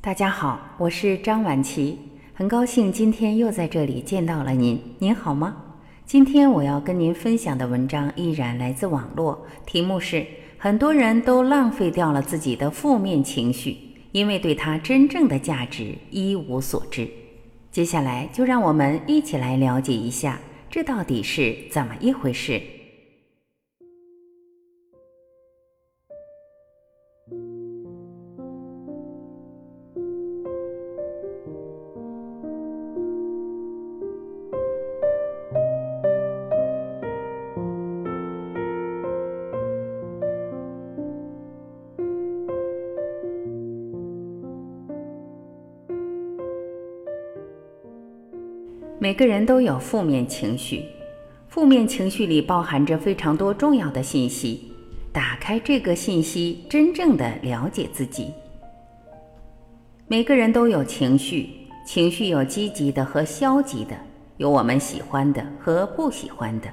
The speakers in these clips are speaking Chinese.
大家好，我是张晚琪，很高兴今天又在这里见到了您。您好吗？今天我要跟您分享的文章依然来自网络，题目是：很多人都浪费掉了自己的负面情绪，因为对它真正的价值一无所知。接下来就让我们一起来了解一下，这到底是怎么一回事。每个人都有负面情绪，负面情绪里包含着非常多重要的信息。打开这个信息，真正的了解自己。每个人都有情绪，情绪有积极的和消极的，有我们喜欢的和不喜欢的。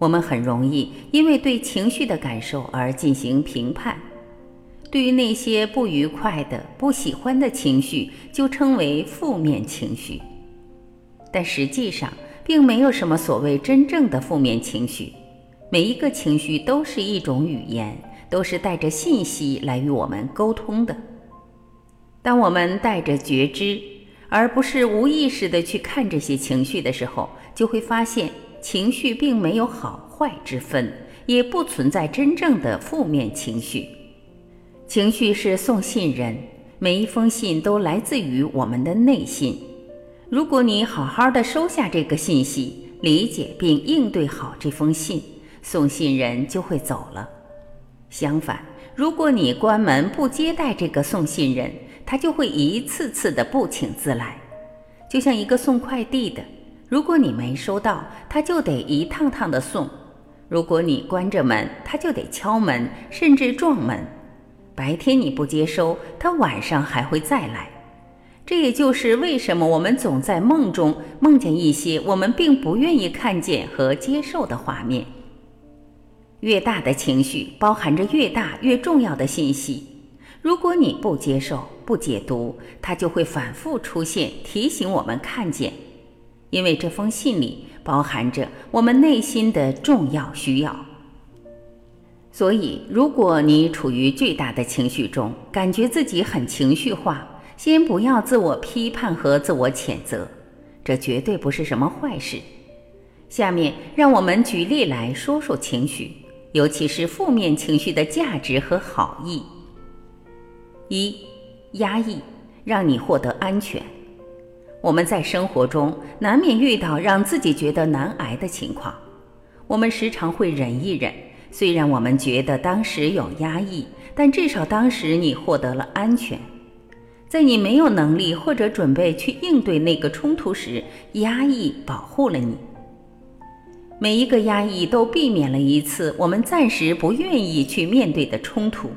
我们很容易因为对情绪的感受而进行评判。对于那些不愉快的、不喜欢的情绪，就称为负面情绪。但实际上，并没有什么所谓真正的负面情绪。每一个情绪都是一种语言，都是带着信息来与我们沟通的。当我们带着觉知，而不是无意识的去看这些情绪的时候，就会发现情绪并没有好坏之分，也不存在真正的负面情绪。情绪是送信人，每一封信都来自于我们的内心。如果你好好的收下这个信息，理解并应对好这封信，送信人就会走了。相反，如果你关门不接待这个送信人，他就会一次次的不请自来。就像一个送快递的，如果你没收到，他就得一趟趟的送；如果你关着门，他就得敲门，甚至撞门。白天你不接收，他晚上还会再来。这也就是为什么我们总在梦中梦见一些我们并不愿意看见和接受的画面。越大的情绪包含着越大越重要的信息，如果你不接受、不解读，它就会反复出现，提醒我们看见。因为这封信里包含着我们内心的重要需要。所以，如果你处于巨大的情绪中，感觉自己很情绪化。先不要自我批判和自我谴责，这绝对不是什么坏事。下面让我们举例来说说情绪，尤其是负面情绪的价值和好意。一、压抑让你获得安全。我们在生活中难免遇到让自己觉得难挨的情况，我们时常会忍一忍。虽然我们觉得当时有压抑，但至少当时你获得了安全。在你没有能力或者准备去应对那个冲突时，压抑保护了你。每一个压抑都避免了一次我们暂时不愿意去面对的冲突。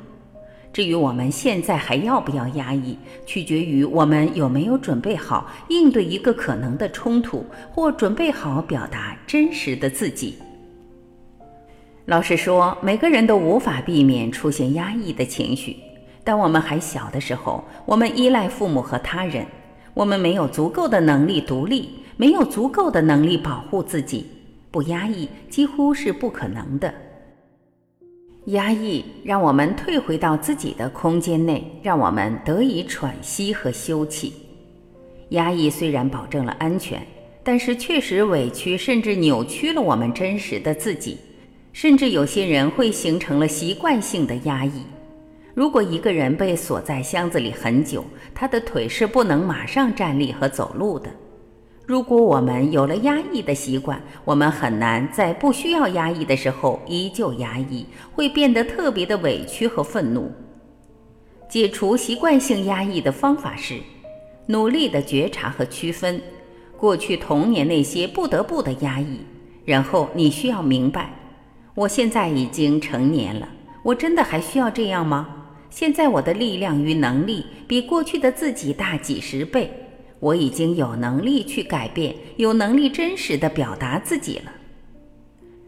至于我们现在还要不要压抑，取决于我们有没有准备好应对一个可能的冲突，或准备好表达真实的自己。老实说，每个人都无法避免出现压抑的情绪。当我们还小的时候，我们依赖父母和他人，我们没有足够的能力独立，没有足够的能力保护自己，不压抑几乎是不可能的。压抑让我们退回到自己的空间内，让我们得以喘息和休憩。压抑虽然保证了安全，但是确实委屈甚至扭曲了我们真实的自己，甚至有些人会形成了习惯性的压抑。如果一个人被锁在箱子里很久，他的腿是不能马上站立和走路的。如果我们有了压抑的习惯，我们很难在不需要压抑的时候依旧压抑，会变得特别的委屈和愤怒。解除习惯性压抑的方法是，努力的觉察和区分过去童年那些不得不的压抑，然后你需要明白，我现在已经成年了，我真的还需要这样吗？现在我的力量与能力比过去的自己大几十倍，我已经有能力去改变，有能力真实的表达自己了。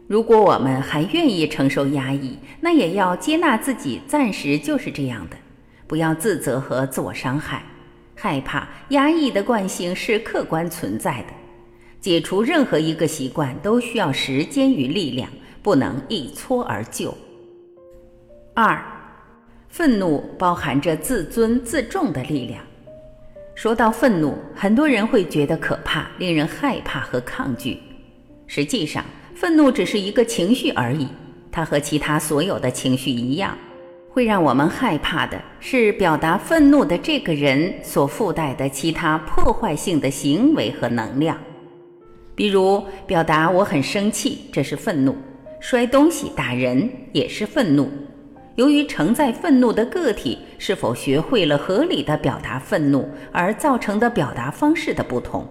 如果我们还愿意承受压抑，那也要接纳自己暂时就是这样的，不要自责和自我伤害，害怕、压抑的惯性是客观存在的。解除任何一个习惯都需要时间与力量，不能一蹴而就。二，愤怒包含着自尊自重的力量。说到愤怒，很多人会觉得可怕，令人害怕和抗拒。实际上，愤怒只是一个情绪而已，它和其他所有的情绪一样，会让我们害怕的是表达愤怒的这个人所附带的其他破坏性的行为和能量。比如，表达我很生气，这是愤怒；摔东西、打人也是愤怒。由于承载愤怒的个体是否学会了合理的表达愤怒，而造成的表达方式的不同。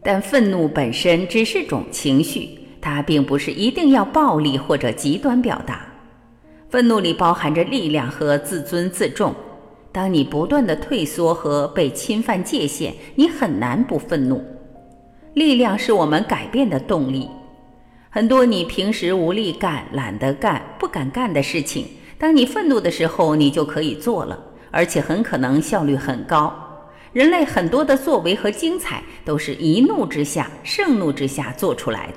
但愤怒本身只是种情绪，它并不是一定要暴力或者极端表达。愤怒里包含着力量和自尊自重。当你不断的退缩和被侵犯界限，你很难不愤怒。力量是我们改变的动力。很多你平时无力干、懒得干、不敢干的事情，当你愤怒的时候，你就可以做了，而且很可能效率很高。人类很多的作为和精彩，都是一怒之下、盛怒之下做出来的。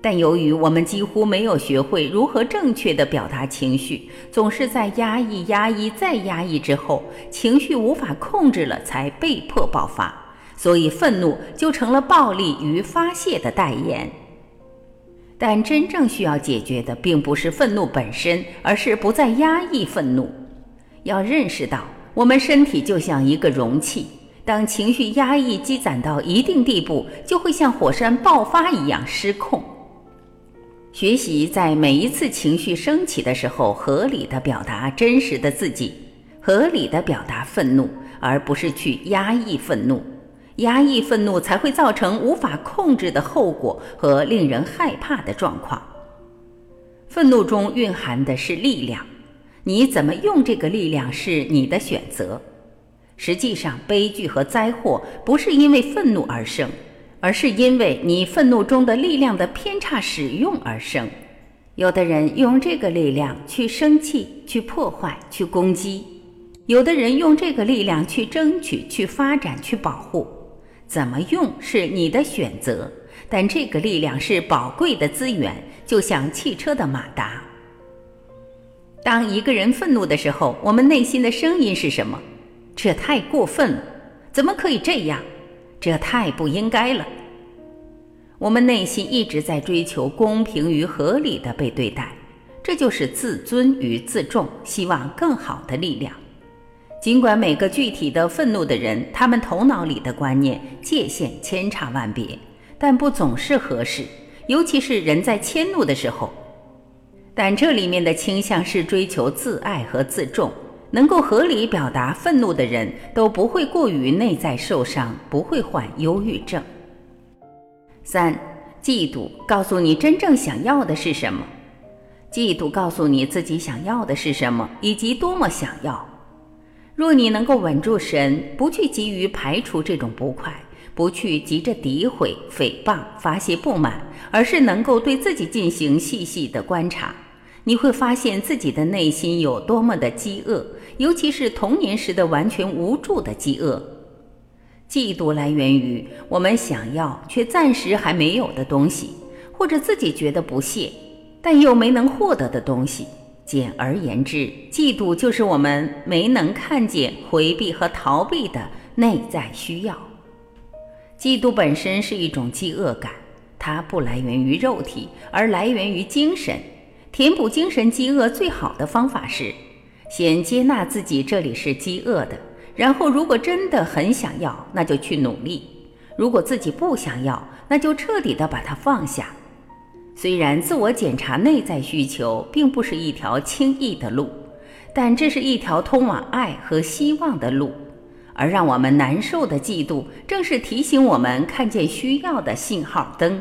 但由于我们几乎没有学会如何正确的表达情绪，总是在压抑、压抑再压抑之后，情绪无法控制了，才被迫爆发，所以愤怒就成了暴力与发泄的代言。但真正需要解决的，并不是愤怒本身，而是不再压抑愤怒。要认识到，我们身体就像一个容器，当情绪压抑积攒到一定地步，就会像火山爆发一样失控。学习在每一次情绪升起的时候，合理的表达真实的自己，合理的表达愤怒，而不是去压抑愤怒。压抑愤怒才会造成无法控制的后果和令人害怕的状况。愤怒中蕴含的是力量，你怎么用这个力量是你的选择。实际上，悲剧和灾祸不是因为愤怒而生，而是因为你愤怒中的力量的偏差使用而生。有的人用这个力量去生气、去破坏、去攻击；有的人用这个力量去争取、去发展、去保护。怎么用是你的选择，但这个力量是宝贵的资源，就像汽车的马达。当一个人愤怒的时候，我们内心的声音是什么？这太过分了！怎么可以这样？这太不应该了！我们内心一直在追求公平与合理的被对待，这就是自尊与自重，希望更好的力量。尽管每个具体的愤怒的人，他们头脑里的观念界限千差万别，但不总是合适，尤其是人在迁怒的时候。但这里面的倾向是追求自爱和自重，能够合理表达愤怒的人都不会过于内在受伤，不会患忧郁症。三、嫉妒告诉你真正想要的是什么？嫉妒告诉你自己想要的是什么，以及多么想要。若你能够稳住神，不去急于排除这种不快，不去急着诋毁、诽谤、发泄不满，而是能够对自己进行细细的观察，你会发现自己的内心有多么的饥饿，尤其是童年时的完全无助的饥饿。嫉妒来源于我们想要却暂时还没有的东西，或者自己觉得不屑，但又没能获得的东西。简而言之，嫉妒就是我们没能看见、回避和逃避的内在需要。嫉妒本身是一种饥饿感，它不来源于肉体，而来源于精神。填补精神饥饿最好的方法是，先接纳自己这里是饥饿的，然后如果真的很想要，那就去努力；如果自己不想要，那就彻底的把它放下。虽然自我检查内在需求并不是一条轻易的路，但这是一条通往爱和希望的路。而让我们难受的嫉妒，正是提醒我们看见需要的信号灯。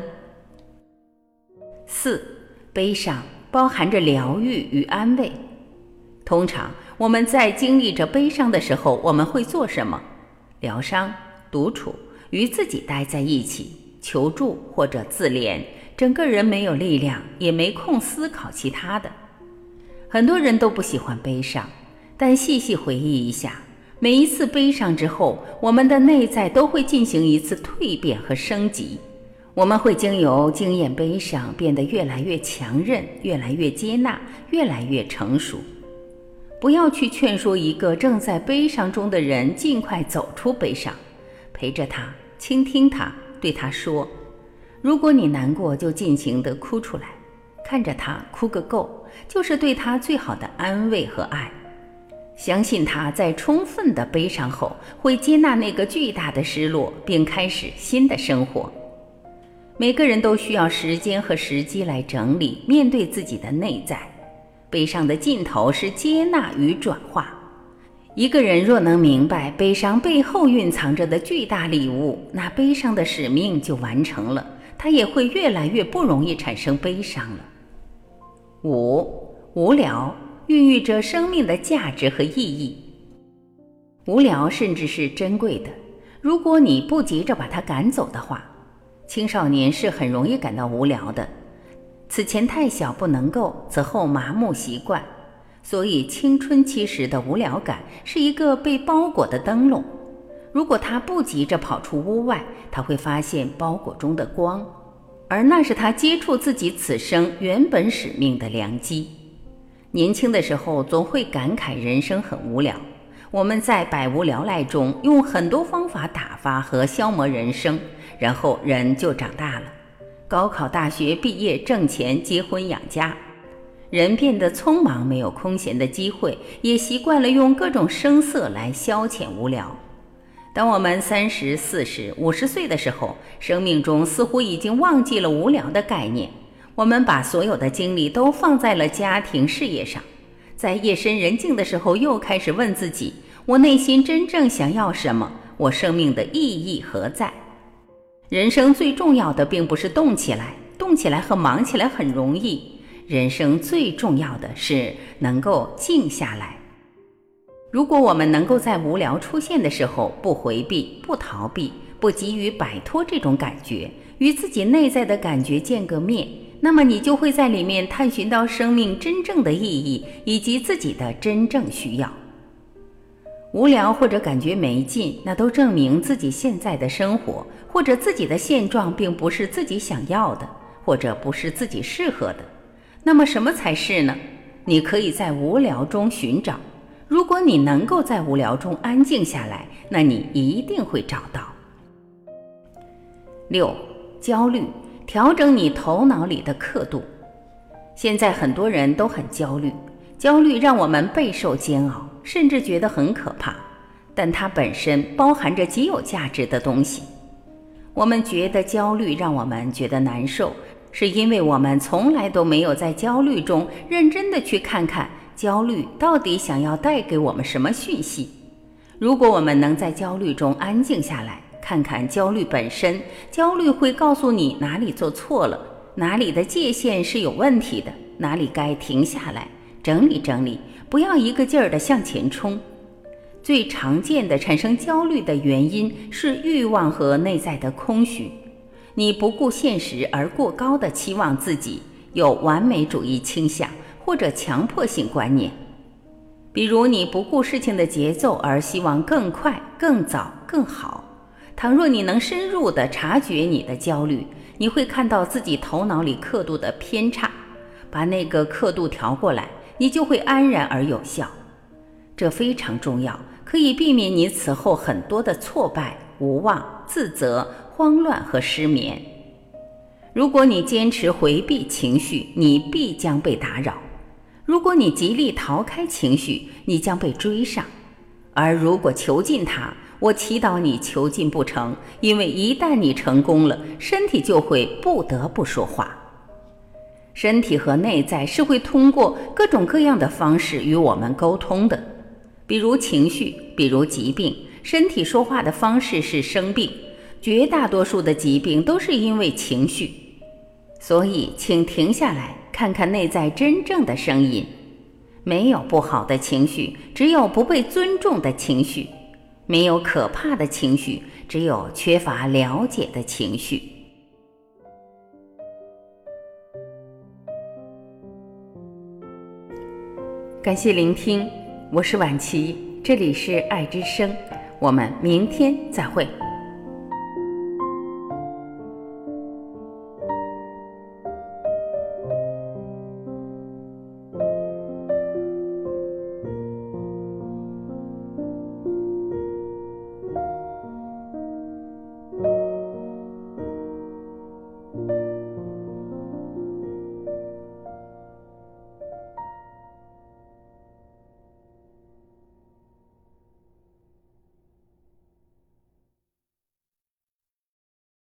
四，悲伤包含着疗愈与安慰。通常我们在经历着悲伤的时候，我们会做什么？疗伤、独处、与自己待在一起、求助或者自怜。整个人没有力量，也没空思考其他的。很多人都不喜欢悲伤，但细细回忆一下，每一次悲伤之后，我们的内在都会进行一次蜕变和升级。我们会经由经验悲伤，变得越来越强韧，越来越接纳，越来越成熟。不要去劝说一个正在悲伤中的人尽快走出悲伤，陪着他，倾听他，对他说：“如果你难过，就尽情地哭出来，看着他哭个够，就是对他最好的安慰和爱。”相信他在充分的悲伤后，会接纳那个巨大的失落，并开始新的生活。每个人都需要时间和时机来整理、面对自己的内在。悲伤的尽头是接纳与转化。一个人若能明白悲伤背后蕴藏着的巨大礼物，那悲伤的使命就完成了，他也会越来越不容易产生悲伤了。五、无聊。孕育着生命的价值和意义。无聊甚至是珍贵的。如果你不急着把它赶走的话，青少年是很容易感到无聊的。此前太小不能够，此后麻木习惯，所以青春期时的无聊感是一个被包裹的灯笼。如果他不急着跑出屋外，他会发现包裹中的光，而那是他接触自己此生原本使命的良机。年轻的时候总会感慨人生很无聊，我们在百无聊赖中用很多方法打发和消磨人生，然后人就长大了。高考、大学毕业、挣钱、结婚、养家，人变得匆忙，没有空闲的机会，也习惯了用各种声色来消遣无聊。当我们三十四十、五十岁的时候，生命中似乎已经忘记了无聊的概念。我们把所有的精力都放在了家庭事业上，在夜深人静的时候，又开始问自己：我内心真正想要什么？我生命的意义何在？人生最重要的并不是动起来，动起来和忙起来很容易。人生最重要的是能够静下来。如果我们能够在无聊出现的时候不回避、不逃避、不急于摆脱这种感觉，与自己内在的感觉见个面。那么你就会在里面探寻到生命真正的意义以及自己的真正需要。无聊或者感觉没劲，那都证明自己现在的生活或者自己的现状并不是自己想要的，或者不是自己适合的。那么什么才是呢？你可以在无聊中寻找。如果你能够在无聊中安静下来，那你一定会找到。六，焦虑。调整你头脑里的刻度。现在很多人都很焦虑，焦虑让我们备受煎熬，甚至觉得很可怕。但它本身包含着极有价值的东西。我们觉得焦虑让我们觉得难受，是因为我们从来都没有在焦虑中认真的去看看焦虑到底想要带给我们什么讯息。如果我们能在焦虑中安静下来，看看焦虑本身，焦虑会告诉你哪里做错了，哪里的界限是有问题的，哪里该停下来整理整理，不要一个劲儿的向前冲。最常见的产生焦虑的原因是欲望和内在的空虚。你不顾现实而过高的期望自己，有完美主义倾向或者强迫性观念。比如你不顾事情的节奏而希望更快、更早、更好。倘若你能深入地察觉你的焦虑，你会看到自己头脑里刻度的偏差，把那个刻度调过来，你就会安然而有效。这非常重要，可以避免你此后很多的挫败、无望、自责、慌乱和失眠。如果你坚持回避情绪，你必将被打扰；如果你极力逃开情绪，你将被追上；而如果囚禁它，我祈祷你囚禁不成，因为一旦你成功了，身体就会不得不说话。身体和内在是会通过各种各样的方式与我们沟通的，比如情绪，比如疾病。身体说话的方式是生病，绝大多数的疾病都是因为情绪。所以，请停下来看看内在真正的声音。没有不好的情绪，只有不被尊重的情绪。没有可怕的情绪，只有缺乏了解的情绪。感谢聆听，我是晚琪。这里是爱之声，我们明天再会。